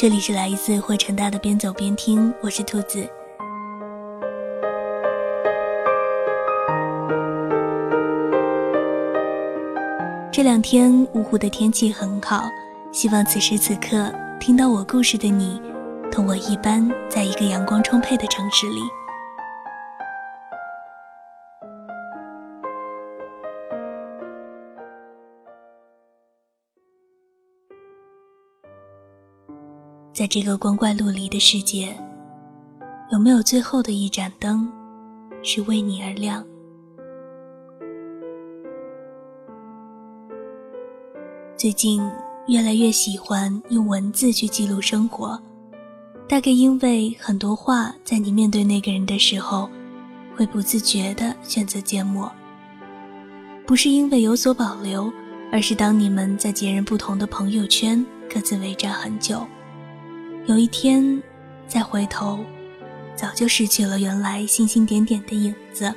这里是来自汇成大的边走边听，我是兔子。这两天芜湖的天气很好，希望此时此刻听到我故事的你，同我一般，在一个阳光充沛的城市里。在这个光怪陆离的世界，有没有最后的一盏灯，是为你而亮？最近越来越喜欢用文字去记录生活，大概因为很多话在你面对那个人的时候，会不自觉地选择缄默。不是因为有所保留，而是当你们在截然不同的朋友圈各自为战很久，有一天再回头，早就失去了原来星星点点的影子。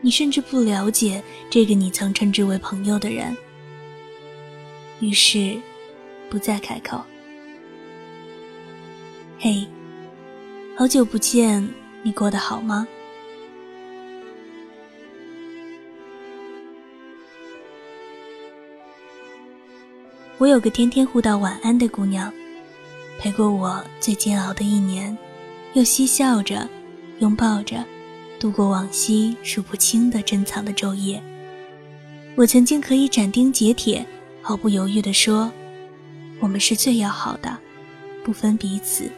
你甚至不了解这个你曾称之为朋友的人，于是不再开口。嘿，好久不见，你过得好吗？我有个天天互道晚安的姑娘，陪过我最煎熬的一年，又嬉笑着，拥抱着。度过往昔数不清的珍藏的昼夜，我曾经可以斩钉截铁、毫不犹豫地说：“我们是最要好的，不分彼此。”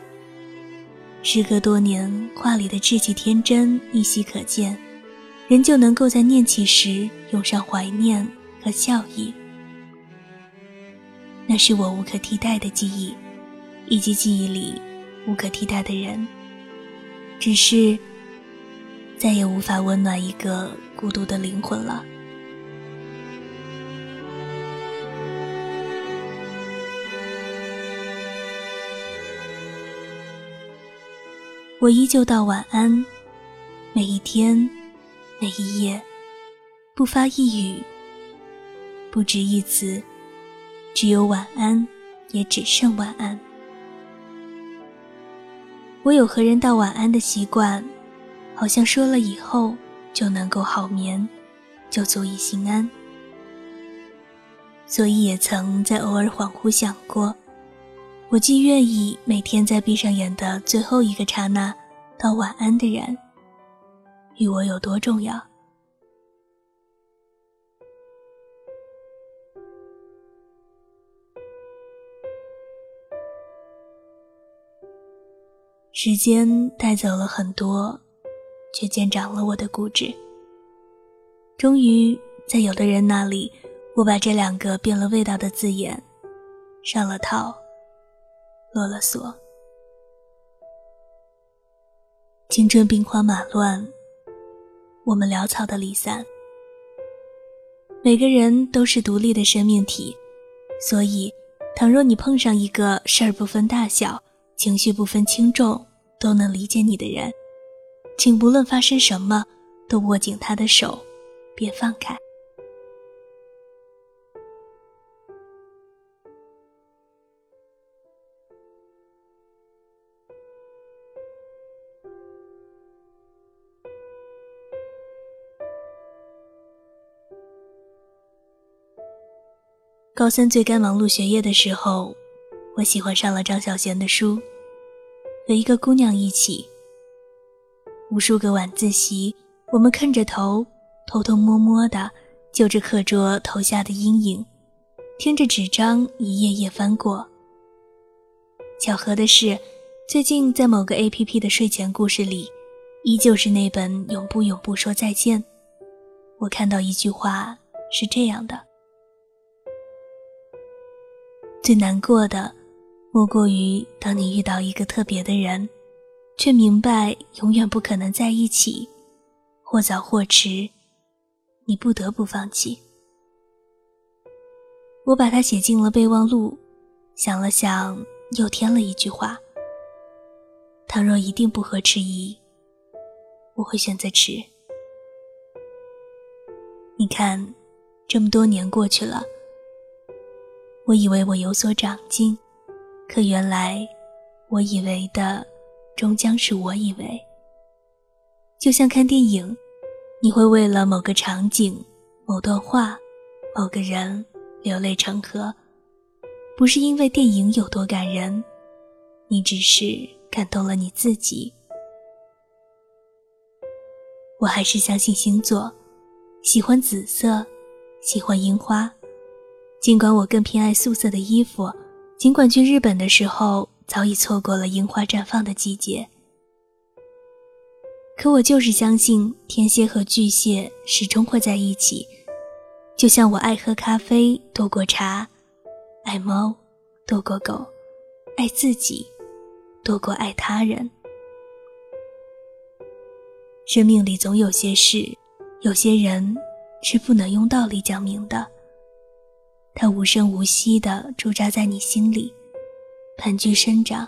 时隔多年，话里的稚气天真依稀可见，仍旧能够在念起时涌上怀念和笑意。那是我无可替代的记忆，以及记忆里无可替代的人。只是。再也无法温暖一个孤独的灵魂了。我依旧道晚安，每一天，每一夜，不发一语，不止一词，只有晚安，也只剩晚安。我有和人道晚安的习惯。好像说了以后就能够好眠，就足以心安。所以也曾在偶尔恍惚想过，我既愿意每天在闭上眼的最后一个刹那道晚安的人，与我有多重要？时间带走了很多。却见长了我的固执。终于，在有的人那里，我把这两个变了味道的字眼上了套，落了锁。青春兵荒马乱，我们潦草的离散。每个人都是独立的生命体，所以，倘若你碰上一个事儿不分大小、情绪不分轻重都能理解你的人。请不论发生什么，都握紧他的手，别放开。高三最该忙碌学业的时候，我喜欢上了张小娴的书，和一个姑娘一起。无数个晚自习，我们看着头，偷偷摸摸的就着课桌投下的阴影，听着纸张一页页翻过。巧合的是，最近在某个 A P P 的睡前故事里，依旧是那本《永不永不说再见》。我看到一句话是这样的：最难过的，莫过于当你遇到一个特别的人。却明白永远不可能在一起，或早或迟，你不得不放弃。我把它写进了备忘录，想了想，又添了一句话：倘若一定不合时宜，我会选择迟。你看，这么多年过去了，我以为我有所长进，可原来，我以为的，终将是我以为。就像看电影，你会为了某个场景、某段话、某个人流泪成河，不是因为电影有多感人，你只是感动了你自己。我还是相信星座，喜欢紫色，喜欢樱花。尽管我更偏爱素色的衣服，尽管去日本的时候早已错过了樱花绽放的季节，可我就是相信天蝎和巨蟹始终会在一起。就像我爱喝咖啡多过茶，爱猫多过狗，爱自己多过爱他人。生命里总有些事，有些人是不能用道理讲明的。它无声无息地驻扎在你心里，盘踞生长，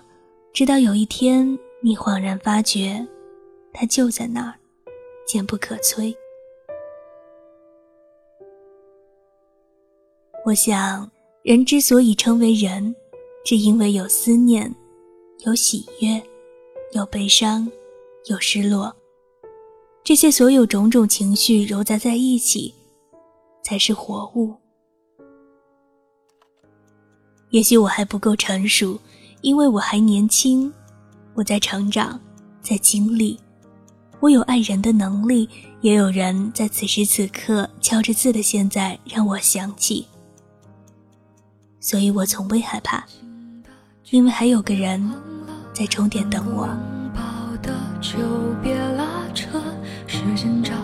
直到有一天你恍然发觉，它就在那儿，坚不可摧。我想，人之所以称为人，只因为有思念，有喜悦，有悲伤，有失落，这些所有种种情绪糅杂在一起，才是活物。也许我还不够成熟，因为我还年轻，我在成长，在经历，我有爱人的能力，也有人在此时此刻敲着字的现在让我想起，所以我从未害怕，因为还有个人在终点等我。走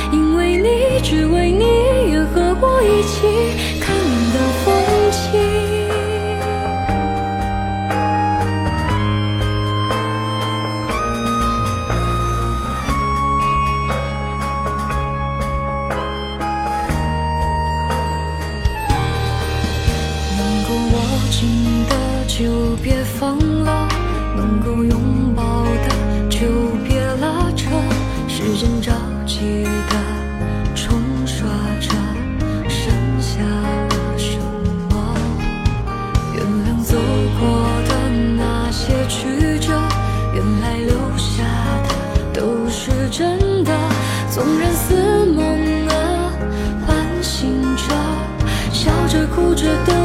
为你，只为你，愿和我一起看到风景。能够握紧的就别放了，能够拥抱的就别拉扯，时间着急的。哭着的。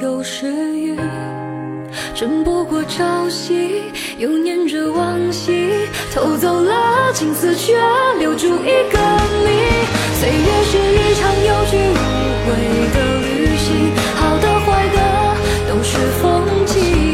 有时雨争不过朝夕又念着往昔偷走了青丝却留住一个你岁月是一场有去无回的旅行好的坏的都是风景。